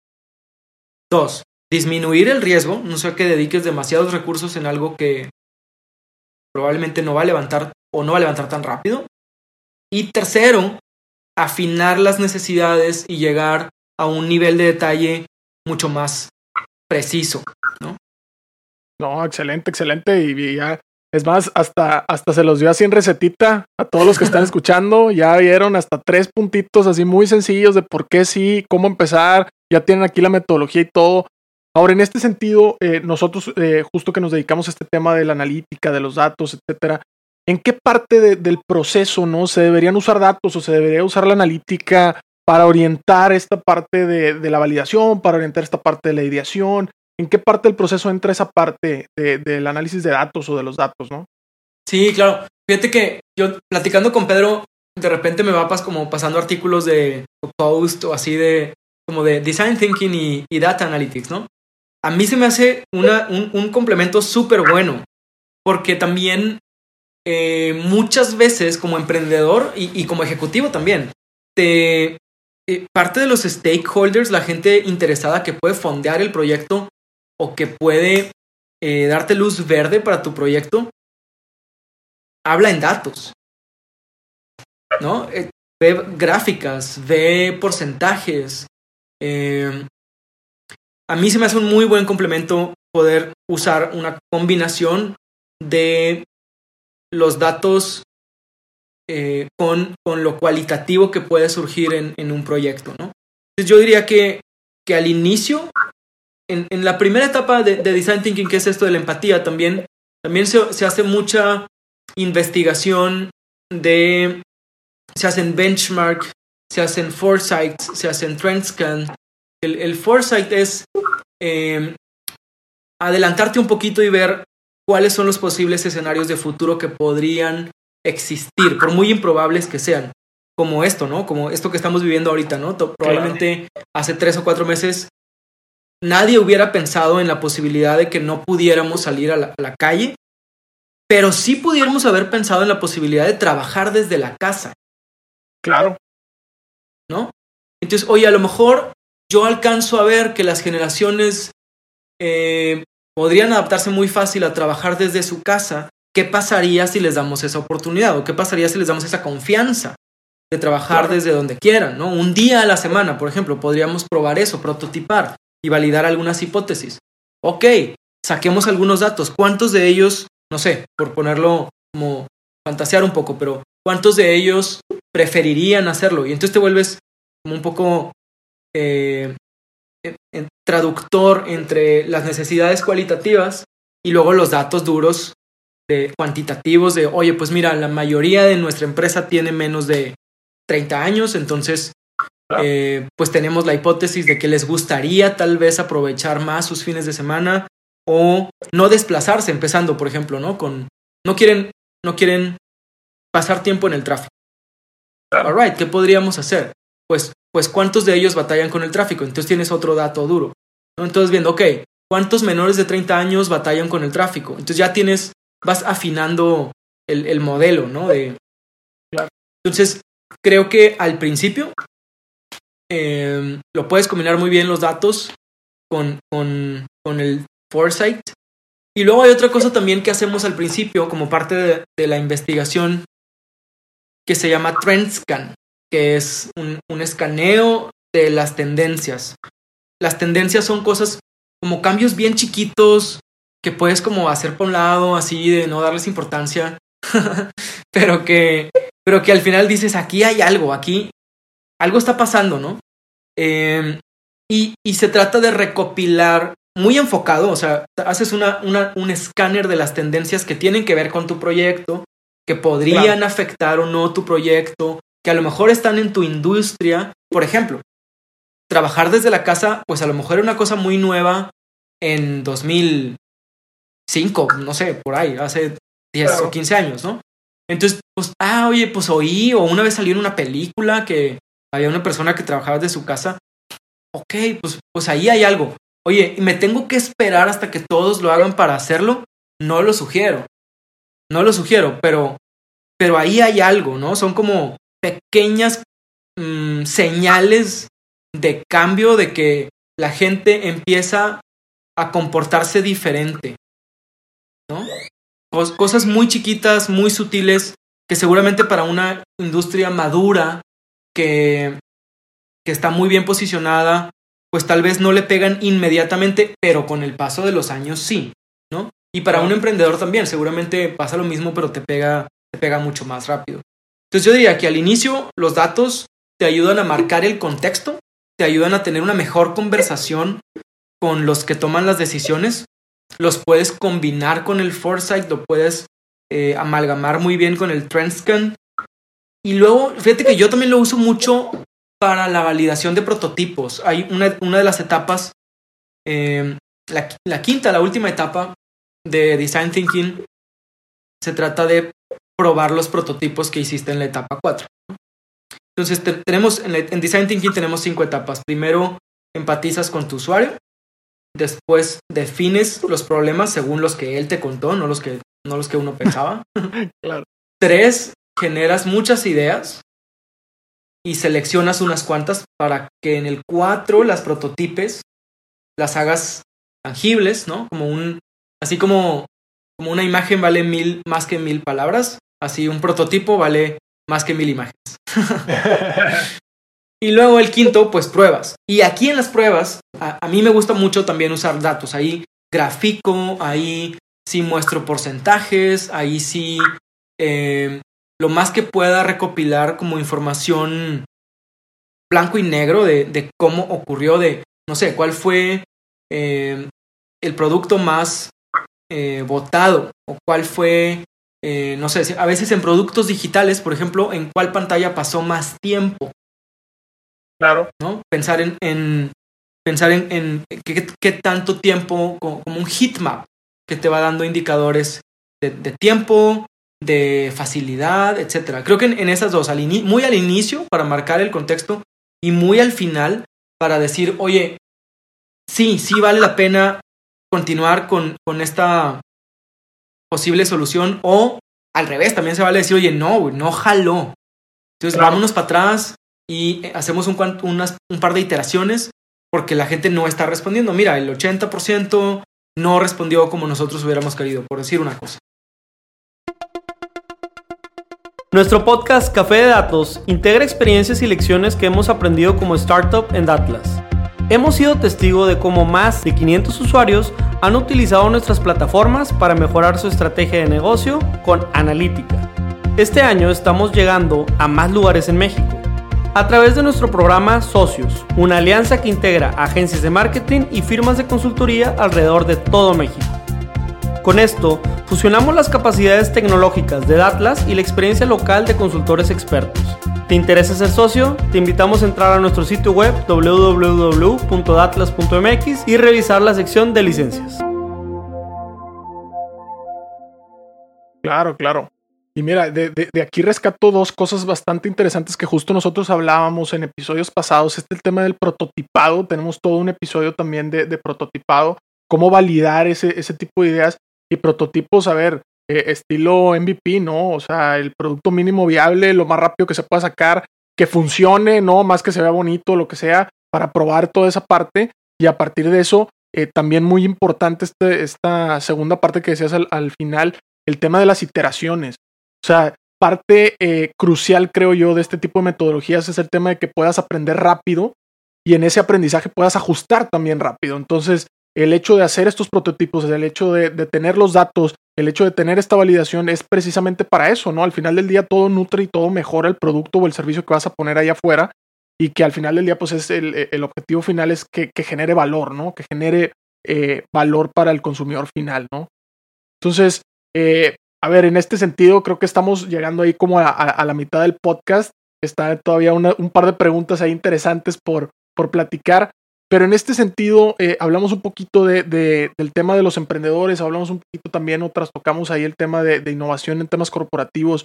Dos, disminuir el riesgo, no sea que dediques demasiados recursos en algo que probablemente no va a levantar o no va a levantar tan rápido. Y tercero, afinar las necesidades y llegar a un nivel de detalle mucho más preciso, ¿no? No, excelente, excelente. Y, ya, es más, hasta, hasta se los dio así en recetita a todos los que están escuchando. Ya vieron hasta tres puntitos así muy sencillos de por qué sí, cómo empezar. Ya tienen aquí la metodología y todo. Ahora, en este sentido, eh, nosotros, eh, justo que nos dedicamos a este tema de la analítica, de los datos, etcétera, ¿en qué parte del proceso no se deberían usar datos o se debería usar la analítica para orientar esta parte de, de la validación, para orientar esta parte de la ideación? ¿En qué parte del proceso entra esa parte del análisis de datos o de los datos, no? Sí, claro. Fíjate que yo platicando con Pedro, de repente me va pas como pasando artículos de post o así de como de design thinking y, data analytics, ¿no? A mí se me hace una, un, complemento súper bueno, porque también eh, muchas veces como emprendedor y, como ejecutivo también, te, eh, parte de los stakeholders, la gente interesada que puede fondear el proyecto, o que puede eh, darte luz verde para tu proyecto, habla en datos. ¿No? Eh, ve gráficas, ve porcentajes. Eh, a mí se me hace un muy buen complemento poder usar una combinación de los datos con, con, lo cualitativo que puede surgir en, en un proyecto, ¿no? Yo diría que, que al inicio en, en la primera etapa de, de, Design Thinking, que es esto de la empatía, también, también se, se hace mucha investigación de... Se hacen benchmark se hacen foresights, se hacen trend scan. El, el foresight es eh, adelantarte un poquito y ver cuáles son los posibles escenarios de futuro que podrían existir, por muy improbables que sean. Como esto, ¿no? Como esto que estamos viviendo ahorita, ¿no? Probablemente hace tres o cuatro meses nadie hubiera pensado en la posibilidad de que no pudiéramos salir a la, a la calle, pero sí pudiéramos haber pensado en la posibilidad de trabajar desde la casa. Claro. ¿No? Entonces, oye, a lo mejor yo alcanzo a ver que las generaciones eh, podrían adaptarse muy fácil a trabajar desde su casa. ¿Qué pasaría si les damos esa oportunidad? ¿O qué pasaría si les damos esa confianza de trabajar Claro. desde donde quieran? ¿no? Un día a la semana, por ejemplo, podríamos probar eso, prototipar y validar algunas hipótesis. Ok, saquemos algunos datos. ¿Cuántos de ellos, no sé, por ponerlo como fantasear un poco, pero cuántos de ellos preferirían hacerlo? Y entonces te vuelves como un poco eh, traductor entre las necesidades cualitativas y luego los datos duros de cuantitativos de, oye, pues mira, la mayoría de nuestra empresa tiene menos de 30 años, entonces. Eh, pues tenemos la hipótesis de que les gustaría tal vez aprovechar más sus fines de semana o no desplazarse, empezando, por ejemplo, ¿no? Con, no quieren, no quieren pasar tiempo en el tráfico. Alright, ¿qué podríamos hacer? Pues, pues cuántos de ellos batallan con el tráfico. Entonces tienes otro dato duro. ¿no? Entonces viendo, ok, ¿cuántos menores de 30 años batallan con el tráfico? Entonces ya tienes, vas afinando el, el modelo, ¿no? De. Entonces, creo que al principio eh, lo puedes combinar muy bien los datos con, con, con el foresight. Y luego hay otra cosa también que hacemos al principio como parte de, la investigación que se llama Trend Scan, que es un, un escaneo de las tendencias. Las tendencias son cosas como cambios bien chiquitos que puedes como hacer por un lado, así de no darles importancia, pero que, pero que al final dices, aquí hay algo, aquí algo está pasando, ¿no? Eh, y, y se trata de recopilar muy enfocado, o sea, haces una, una- un escáner de las tendencias que tienen que ver con tu proyecto, que podrían Claro. afectar o no tu proyecto, que a lo mejor están en tu industria. Por ejemplo, trabajar desde la casa, pues a lo mejor era una cosa muy nueva en 2005, no sé, por ahí, hace 10 Claro. o 15 años, ¿no? Entonces, pues, ah, oye, pues oí, o una vez salió en una película que había una persona que trabajaba desde su casa. Ok, pues, pues ahí hay algo. Oye, ¿y ¿me tengo que esperar hasta que todos lo hagan para hacerlo? No lo sugiero. No lo sugiero, pero, pero ahí hay algo, ¿no? Son como pequeñas mm, señales de cambio de que la gente empieza a comportarse diferente, ¿no? Cos- cosas muy chiquitas, muy sutiles, que seguramente para una industria madura, que, está muy bien posicionada, pues tal vez no le pegan inmediatamente, pero con el paso de los años sí, ¿no? Y para un emprendedor también, seguramente pasa lo mismo, pero te pega, te pega mucho más rápido. Entonces yo diría que al inicio los datos te ayudan a marcar el contexto, te ayudan a tener una mejor conversación con los que toman las decisiones, los puedes combinar con el foresight, lo puedes eh, amalgamar muy bien con el trend scan. Y luego, fíjate que yo también lo uso mucho para la validación de prototipos. Hay una, una de las etapas, eh, la, la quinta, la última etapa de Design Thinking, se trata de probar los prototipos que hiciste en la etapa 4. Entonces, te- tenemos en, la- en Design Thinking tenemos cinco etapas. Primero, empatizas con tu usuario. Después, defines los problemas según los que él te contó, no los que, no los que uno pensaba. Claro. Tres, generas muchas ideas y seleccionas unas cuantas para que en el 4 las prototipes, las hagas tangibles, ¿no? Como un, así como, como una imagen vale mil más que mil palabras, así un prototipo vale más que mil imágenes. Y luego el quinto, pues pruebas. Y aquí en las pruebas, a, a mí me gusta mucho también usar datos. Ahí grafico, ahí sí muestro porcentajes, ahí sí eh, lo más que pueda recopilar como información blanco y negro de, de cómo ocurrió, de, no sé, cuál fue eh, el producto más eh, votado o cuál fue, eh, no sé, a veces en productos digitales, por ejemplo, en cuál pantalla pasó más tiempo. Claro. ¿no? Pensar en, en pensar en, en qué, qué, tanto tiempo, como, como, un heatmap que te va dando indicadores de, de tiempo, de facilidad, etcétera. Creo que en, en esas dos, al muy al inicio para marcar el contexto y muy al final para decir, oye, sí, sí vale la pena continuar con, con esta posible solución o al revés, también se vale decir, oye, no, no jaló. Entonces vámonos para atrás y hacemos un, unas, un par de iteraciones porque la gente no está respondiendo. Mira, el 80% no respondió como nosotros hubiéramos querido, por decir una cosa. Nuestro podcast Café de Datos integra experiencias y lecciones que hemos aprendido como startup en Datlas. Hemos sido testigo de cómo más de 500 usuarios han utilizado nuestras plataformas para mejorar su estrategia de negocio con analítica. Este año estamos llegando a más lugares en México a través de nuestro programa Socios, una alianza que integra agencias de marketing y firmas de consultoría alrededor de todo México. Con esto, fusionamos las capacidades tecnológicas de Datlas y la experiencia local de consultores expertos. ¿Te interesa ser socio? Te invitamos a entrar a nuestro sitio web www.datlas.mx y revisar la sección de licencias. Claro, claro. Y mira, de, aquí rescato dos cosas bastante interesantes que justo nosotros hablábamos en episodios pasados. Este el tema del prototipado. Tenemos todo un episodio también de, de prototipado. Cómo validar ese, ese tipo de ideas y prototipos, a ver, eh, estilo MVP, ¿no? O sea, el producto mínimo viable, lo más rápido que se pueda sacar, que funcione, ¿no? Más que se vea bonito, lo que sea, para probar toda esa parte. Y a partir de eso, eh, también muy importante este, esta segunda parte que decías al, final, el tema de las iteraciones. O sea, parte eh, crucial, creo yo, de este tipo de metodologías es el tema de que puedas aprender rápido y en ese aprendizaje puedas ajustar también rápido. Entonces, el hecho de hacer estos prototipos, el hecho de, tener los datos, el hecho de tener esta validación es precisamente para eso, ¿no? Al final del día todo nutre y todo mejora el producto o el servicio que vas a poner ahí afuera y que al final del día pues es el, objetivo final es que, genere valor, ¿no? Que genere eh, valor para el consumidor final, ¿no? Entonces, eh, a ver, en este sentido creo que estamos llegando ahí como a, la mitad del podcast. Está todavía un par de preguntas ahí interesantes por, por platicar. Pero en este sentido, eh, hablamos un poquito de, del tema de los emprendedores, hablamos un poquito también, otras tocamos ahí el tema de, innovación en temas corporativos.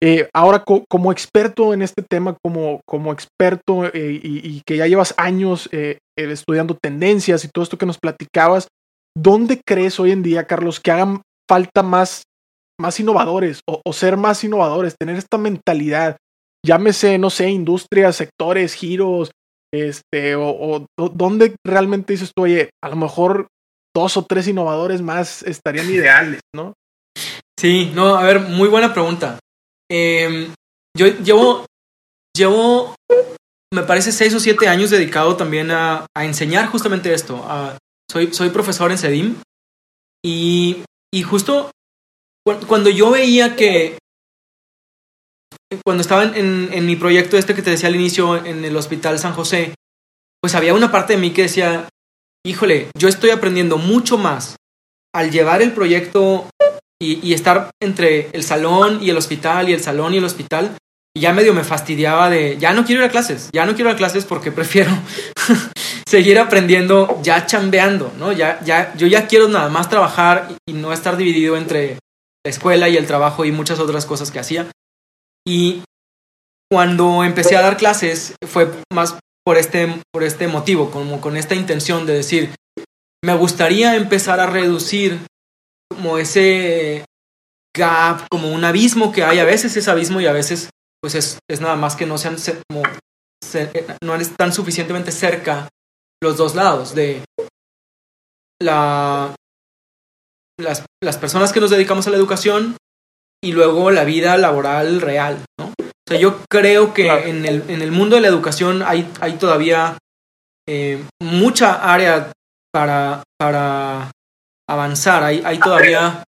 Eh, ahora, como experto en este tema, como, como experto eh, y, que ya llevas años estudiando tendencias y todo esto que nos platicabas, ¿dónde crees hoy en día, Carlos, que hagan falta más, más innovadores o, o ser más innovadores, tener esta mentalidad? Llámese, no sé, industrias, sectores, giros, este, o, dónde realmente dices tú, oye, a lo mejor dos o tres innovadores más estarían ideales, ¿no? Sí, no, a ver, muy buena pregunta. Em, yo llevo, llevo, me parece, seis o siete años dedicado también a, enseñar justamente esto. soy, soy profesor en CEDIM y, y justo cuando yo veía que cuando estaba en, mi proyecto este que te decía al inicio en el Hospital San José, pues había una parte de mí que decía, híjole, yo estoy aprendiendo mucho más al llevar el proyecto y, estar entre el salón y el hospital y el salón y el hospital. Y ya medio me fastidiaba de, ya no quiero ir a clases, ya no quiero ir a clases porque prefiero seguir aprendiendo ya chambeando, ¿no? Ya, ya, yo ya quiero nada más trabajar y no estar dividido entre la escuela y el trabajo y muchas otras cosas que hacía. Y cuando empecé a dar clases fue más por este, por este motivo, como con esta intención de decir, me gustaría empezar a reducir como ese gap, como un abismo que hay, a veces es abismo y a veces pues es, es nada más que no sean como no están suficientemente cerca los dos lados de la las, las personas que nos dedicamos a la educación y luego la vida laboral real, ¿no? O sea, yo creo que en, el, en el mundo de la educación hay, hay todavía eh, mucha área para, para avanzar, hay, hay todavía...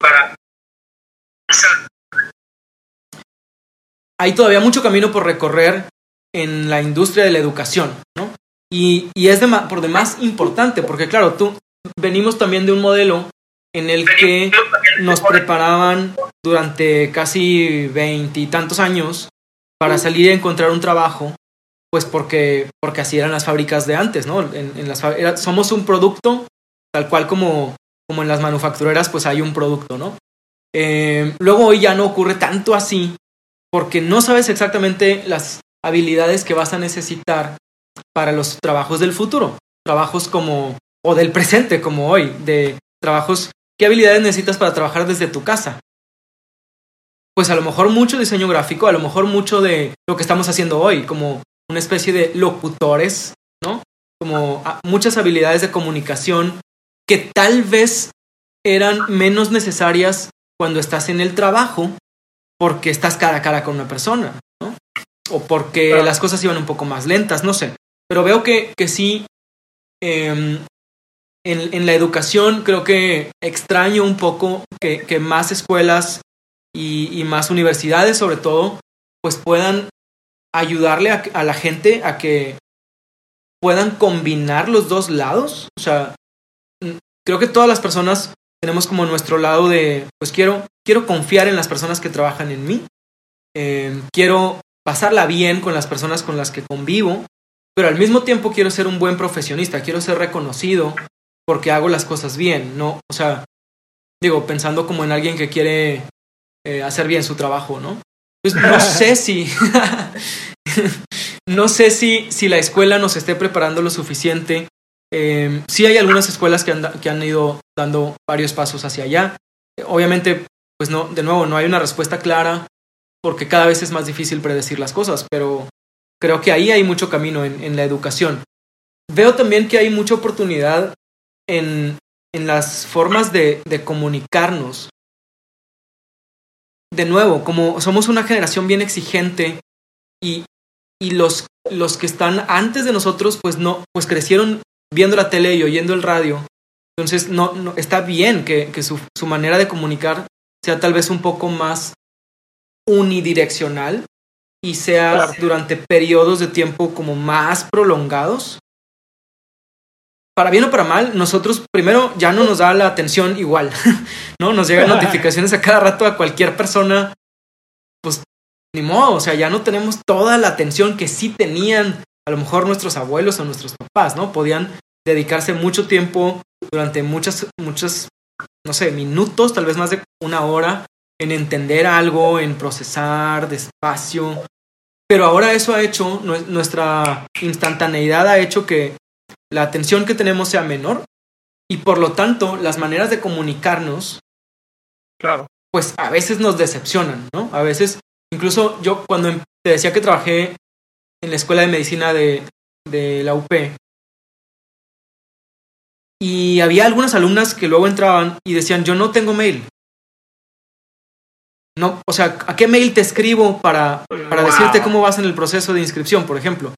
Hay todavía mucho camino por recorrer en la industria de la educación, ¿no? Y, y es de, por demás importante, porque claro, tú venimos también de un modelo en el que nos preparaban durante casi veintitantos años para salir a encontrar un trabajo pues porque, porque así eran las fábricas de antes, ¿no? En, las, somos un producto, tal cual como, como en las manufactureras, pues hay un producto, ¿no? Eh, luego hoy ya no ocurre tanto así, porque no sabes exactamente las habilidades que vas a necesitar para los trabajos del futuro, trabajos como, o del presente, como hoy, de trabajos, ¿qué habilidades necesitas para trabajar desde tu casa? Pues a lo mejor mucho diseño gráfico, a lo mejor mucho de lo que estamos haciendo hoy, como una especie de locutores, ¿no? Como ah, muchas habilidades de comunicación que tal vez eran menos necesarias cuando estás en el trabajo porque estás cara a cara con una persona, ¿no? O porque las cosas iban un poco más lentas, no sé. Pero veo que, que sí, em, en, la educación creo que extraño un poco que, más escuelas y, más universidades sobre todo, pues puedan ayudarle a, la gente a que puedan combinar los dos lados. O sea, creo que todas las personas tenemos como nuestro lado de, pues quiero, quiero confiar en las personas que trabajan en mí, eh, quiero pasarla bien con las personas con las que convivo, pero al mismo tiempo quiero ser un buen profesionista, quiero ser reconocido porque hago las cosas bien, no, o sea, digo, pensando como en alguien que quiere eh, hacer bien su trabajo, ¿no? Pues no sé si, no sé si, si la escuela nos esté preparando lo suficiente. Eh, sí hay algunas escuelas que han, que han ido dando varios pasos hacia allá. Obviamente, pues no, de nuevo, no hay una respuesta clara porque cada vez es más difícil predecir las cosas, pero creo que ahí hay mucho camino en, en la educación. Veo también que hay mucha oportunidad en, en las formas de, de comunicarnos de nuevo, como somos una generación bien exigente y, y los, los que están antes de nosotros, pues no, pues crecieron viendo la tele y oyendo el radio. Entonces, no, no está bien que, que su, su, manera de comunicar sea tal vez un poco más unidireccional y sea durante periodos de tiempo como más prolongados para bien o para mal, nosotros primero ya no nos da la atención igual, ¿no? Nos llegan notificaciones a cada rato a cualquier persona, pues ni modo, o sea, ya no tenemos toda la atención que sí tenían a lo mejor nuestros abuelos o nuestros papás, ¿no? Podían dedicarse mucho tiempo durante muchas, muchas, no sé, minutos, tal vez más de una hora, en entender algo, en procesar despacio. Pero ahora eso ha hecho, nuestra instantaneidad ha hecho que la atención que tenemos sea menor y por lo tanto las maneras de comunicarnos, claro. pues a veces nos decepcionan, ¿no? A veces, incluso yo cuando em, te decía que trabajé en la escuela de medicina de, de la UP, y había algunas alumnas que luego entraban y decían, yo no tengo mail. No, o sea, ¿a qué mail te escribo para, para decirte cómo vas en el proceso de inscripción, por ejemplo?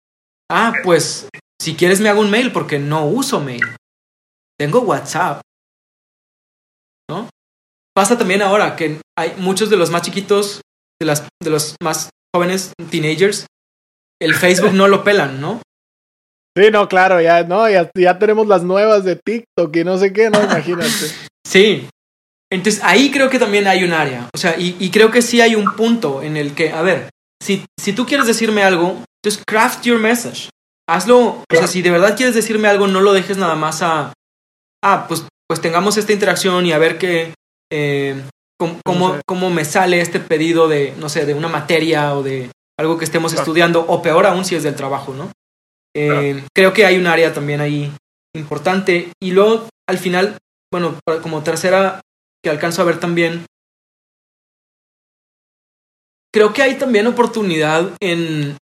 Ah, pues si quieres me hago un mail porque no uso mail. Tengo WhatsApp. ¿No? Pasa también ahora que hay muchos de los más chiquitos, de, las, de los más jóvenes, teenagers, el Facebook no lo pelan, ¿no? Sí, no, claro, ya, no, ya, ya tenemos las nuevas de TikTok y no sé qué, no, imagínate. sí. Entonces ahí creo que también hay un área. O sea, y, y, creo que sí hay un punto en el que, a ver, si, si tú quieres decirme algo, just craft your message hazlo, o sea, si de verdad quieres decirme algo, no lo dejes nada más a, ah, pues, pues tengamos esta interacción y a ver qué, eh, cómo, cómo, me sale este pedido de, no sé, de una materia o de algo que estemos estudiando, o peor aún si es del trabajo, ¿no? Eh, creo que hay un área también ahí importante. Y luego, al final, bueno, como tercera que alcanzo a ver también, creo que hay también oportunidad en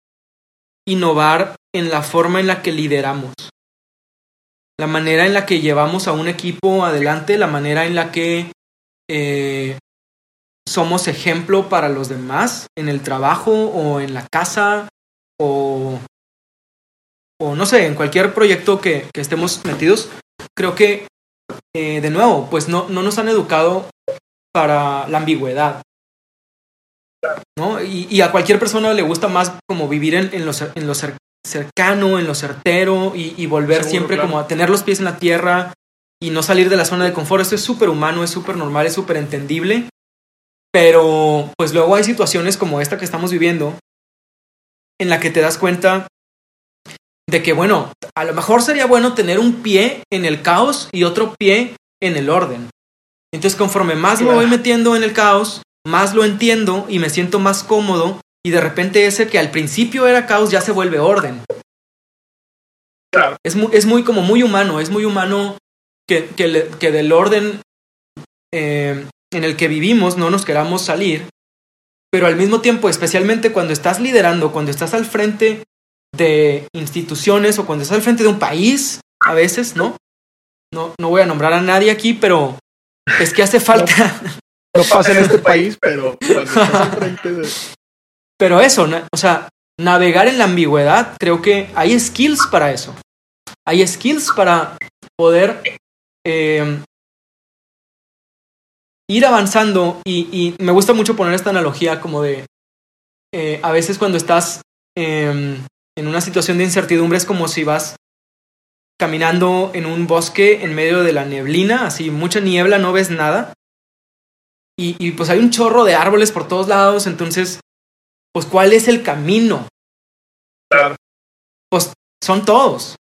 innovar en la forma en la que lideramos, la manera en la que llevamos a un equipo adelante, la manera en la que eh, somos ejemplo para los demás en el trabajo o en la casa o, o no sé, en cualquier proyecto que, estemos metidos. Creo que, eh, de nuevo, pues no, no nos han educado para la ambigüedad. ¿no? Y, a cualquier persona le gusta más como vivir en, en, lo, cercano, en lo certero y, volver siempre como a tener los pies en la tierra y no salir de la zona de confort. Esto es súper humano, es súper normal, es súper entendible. Pero pues luego hay situaciones como esta que estamos viviendo en la que te das cuenta de que, bueno, a lo mejor sería bueno tener un pie en el caos y otro pie en el orden. Entonces, conforme más me voy metiendo en el caos, más lo entiendo y me siento más cómodo y de repente ese que al principio era caos ya se vuelve orden. Es, muy, es muy como muy humano, es muy humano que, que, del orden eh, en el que vivimos no nos queramos salir, pero al mismo tiempo, especialmente cuando estás liderando, cuando estás al frente de instituciones o cuando estás al frente de un país, a veces, ¿no? No, no voy a nombrar a nadie aquí, pero es que hace falta. No, pasa en este país, pero de... Pero eso, o sea, navegar en la ambigüedad, creo que hay skills para eso. Hay skills para poder eh, ir avanzando y, me gusta mucho poner esta analogía como de, eh, a veces cuando estás em, en una situación de incertidumbre es como si vas caminando en un bosque en medio de la neblina, así mucha niebla, no ves nada. Y, y pues hay un chorro de árboles por todos lados, entonces, pues ¿cuál es el camino? Pues son todos.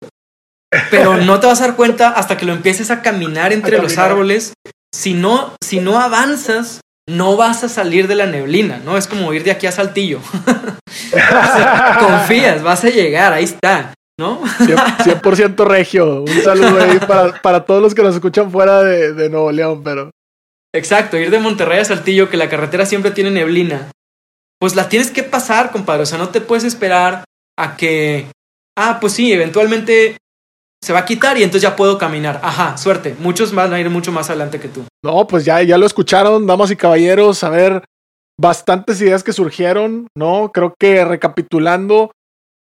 Pero no te vas a dar cuenta hasta que lo empieces a caminar entre los árboles si no, si no avanzas, no vas a salir de la neblina, ¿no? Es como ir de aquí a Saltillo. confías, vas a llegar, ahí está, ¿no? 100%, regio. Un saludo ahí para, todos los que nos escuchan fuera de, de Nuevo León, pero... Exacto, ir de Monterrey a Saltillo, que la carretera siempre tiene neblina, pues la tienes que pasar, compadre. O sea, no te puedes esperar a que, ah, pues sí, eventualmente se va a quitar y entonces ya puedo caminar. Ajá, suerte. Muchos van a ir mucho más adelante que tú. No, pues ya, ya lo escucharon, damas y caballeros. A ver, bastantes ideas que surgieron, ¿no? Creo que recapitulando,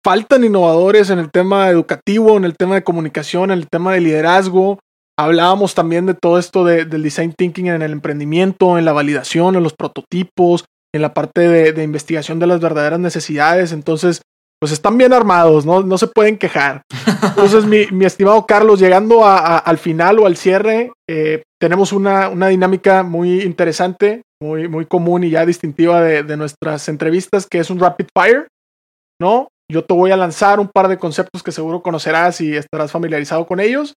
faltan innovadores en el tema educativo, en el tema de comunicación, en el tema de liderazgo. Hablábamos también de todo esto del design thinking en el emprendimiento, en la validación, en los prototipos, en la parte de, de investigación de las verdaderas necesidades. Entonces, pues están bien armados, ¿no? No se pueden quejar. Entonces, mi, estimado Carlos, llegando al final o al cierre, eh, tenemos una, dinámica muy interesante, muy, muy común y ya distintiva de, nuestras entrevistas, que es un rapid fire, ¿no? Yo te voy a lanzar un par de conceptos que seguro conocerás y estarás familiarizado con ellos.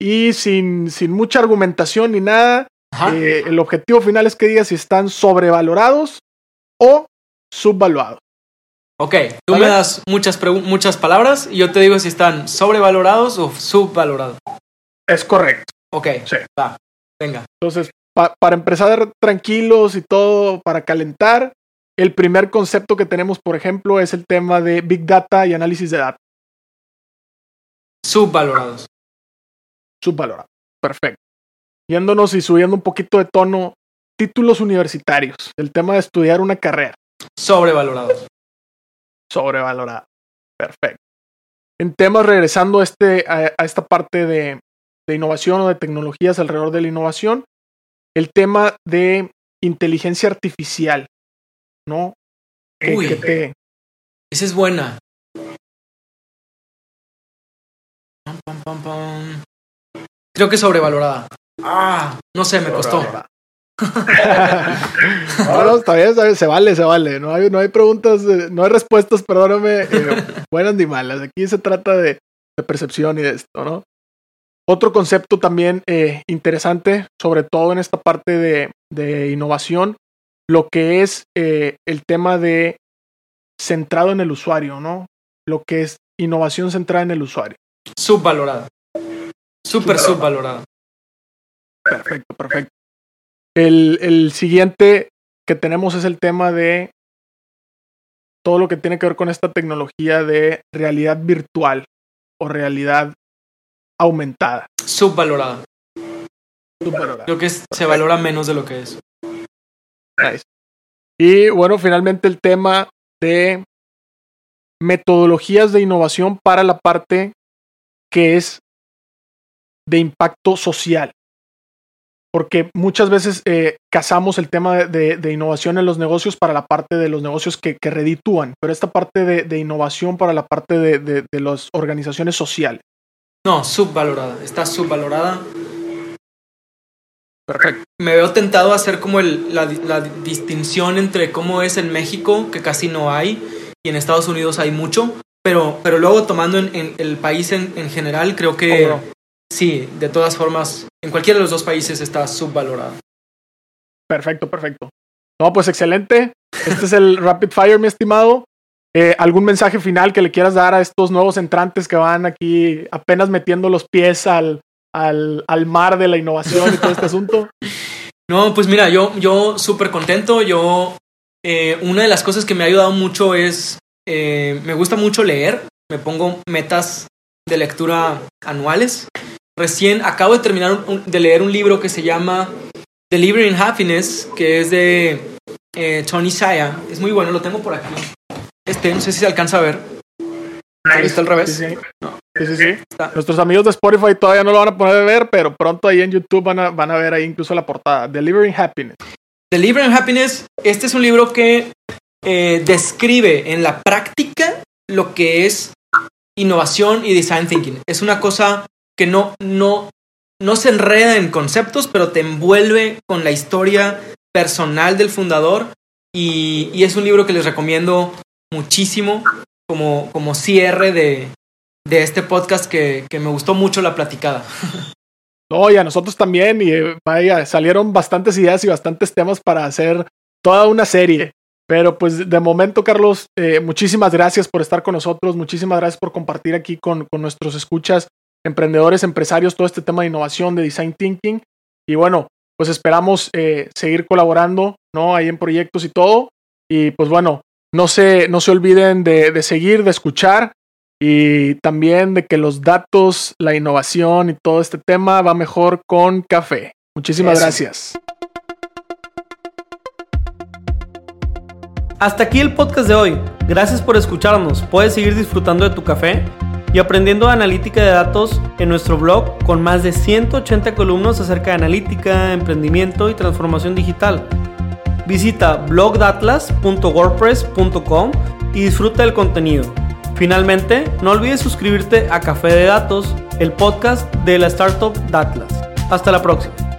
Y sin, sin mucha argumentación ni nada, eh, el objetivo final es que digas si están sobrevalorados o subvaluados. Ok, tú me das muchas, muchas palabras y yo te digo si están sobrevalorados o subvalorados. Es correcto. Ok, sí. va, venga. Entonces, para empezar tranquilos y todo, para calentar, el primer concepto que tenemos, por ejemplo, es el tema de Big Data y análisis de datos. Subvalorados. Subvalorados. Perfecto. Yéndonos y subiendo un poquito de tono, títulos universitarios, el tema de estudiar una carrera. Sobrevalorados sobrevalorada. Perfecto. En temas, regresando a, este, a, esta parte de, innovación o de tecnologías alrededor de la innovación, el tema de inteligencia artificial, ¿no? Uy, esa es buena. Creo que sobrevalorada. Ah, no sé, me costó. no, no, está bien, se vale, se vale. No hay, no hay preguntas, no hay respuestas, perdóname, eh, buenas ni malas. Aquí se trata de, percepción y de esto, ¿no? Otro concepto también eh, interesante, sobre todo en esta parte de, innovación, lo que es eh, el tema de centrado en el usuario, ¿no? Lo que es innovación centrada en el usuario. Subvalorada. Súper subvalorada. Perfecto, perfecto. El, siguiente que tenemos es el tema de todo lo que tiene que ver con esta tecnología de realidad virtual o realidad aumentada. Subvalorada. Subvalorada. Creo que se valora menos de lo que es. Y bueno, finalmente el tema de metodologías de innovación para la parte que es de impacto social porque muchas veces eh, casamos el tema de, innovación en los negocios para la parte de los negocios que, reditúan, pero esta parte de, innovación para la parte de, las organizaciones sociales. No, subvalorada, está subvalorada. Perfecto. Me veo tentado a hacer como la, la distinción entre cómo es en México, que casi no hay, y en Estados Unidos hay mucho, pero, pero luego tomando en, el país en, general, creo que sí, de todas formas, en cualquiera de los dos países está subvalorado. Perfecto, perfecto. No, pues excelente. Este es el Rapid Fire, mi estimado. Eh, ¿Algún mensaje final que le quieras dar a estos nuevos entrantes que van aquí apenas metiendo los pies al, al, al mar de la innovación y todo este asunto? No, pues mira, yo, yo súper contento. Yo, eh, una de las cosas que me ha ayudado mucho es, eh, me gusta mucho leer. Me pongo metas de lectura anuales. Recién acabo de terminar de leer un libro que se llama Delivering Happiness, que es de eh, Tony Saya. Es muy bueno, lo tengo por aquí. Este, no sé si se alcanza a ver. Está al revés. Sí, sí, sí. Nuestros amigos de Spotify todavía no lo van a poder ver, pero pronto ahí en YouTube van a, van a ver ahí incluso la portada. Delivering Happiness. Delivering Happiness, este es un libro que eh, describe en la práctica lo que es innovación y design thinking. Es una cosa que no, no, no se enreda en conceptos, pero te envuelve con la historia personal del fundador y, es un libro que les recomiendo muchísimo como, como cierre de, de este podcast que, que, me gustó mucho la platicada. No, y a nosotros también, y eh, vaya, salieron bastantes ideas y bastantes temas para hacer toda una serie. Pero pues de momento, Carlos, eh, muchísimas gracias por estar con nosotros, muchísimas gracias por compartir aquí con, con nuestros escuchas, emprendedores, empresarios, todo este tema de innovación, de design thinking. Y bueno, pues esperamos eh, seguir colaborando, ¿no? Ahí en proyectos y todo. Y pues bueno, no se, no se olviden de, seguir, de escuchar y también de que los datos, la innovación y todo este tema va mejor con café. Muchísimas gracias. Hasta aquí el podcast de hoy. Gracias por escucharnos. Puedes seguir disfrutando de tu café y aprendiendo analítica de datos en nuestro blog con más de 180 columnas acerca de analítica, emprendimiento y transformación digital. Visita blogdatlas.wordpress.com y disfruta del contenido. Finalmente, no olvides suscribirte a Café de Datos, el podcast de la startup Datlas. Hasta la próxima.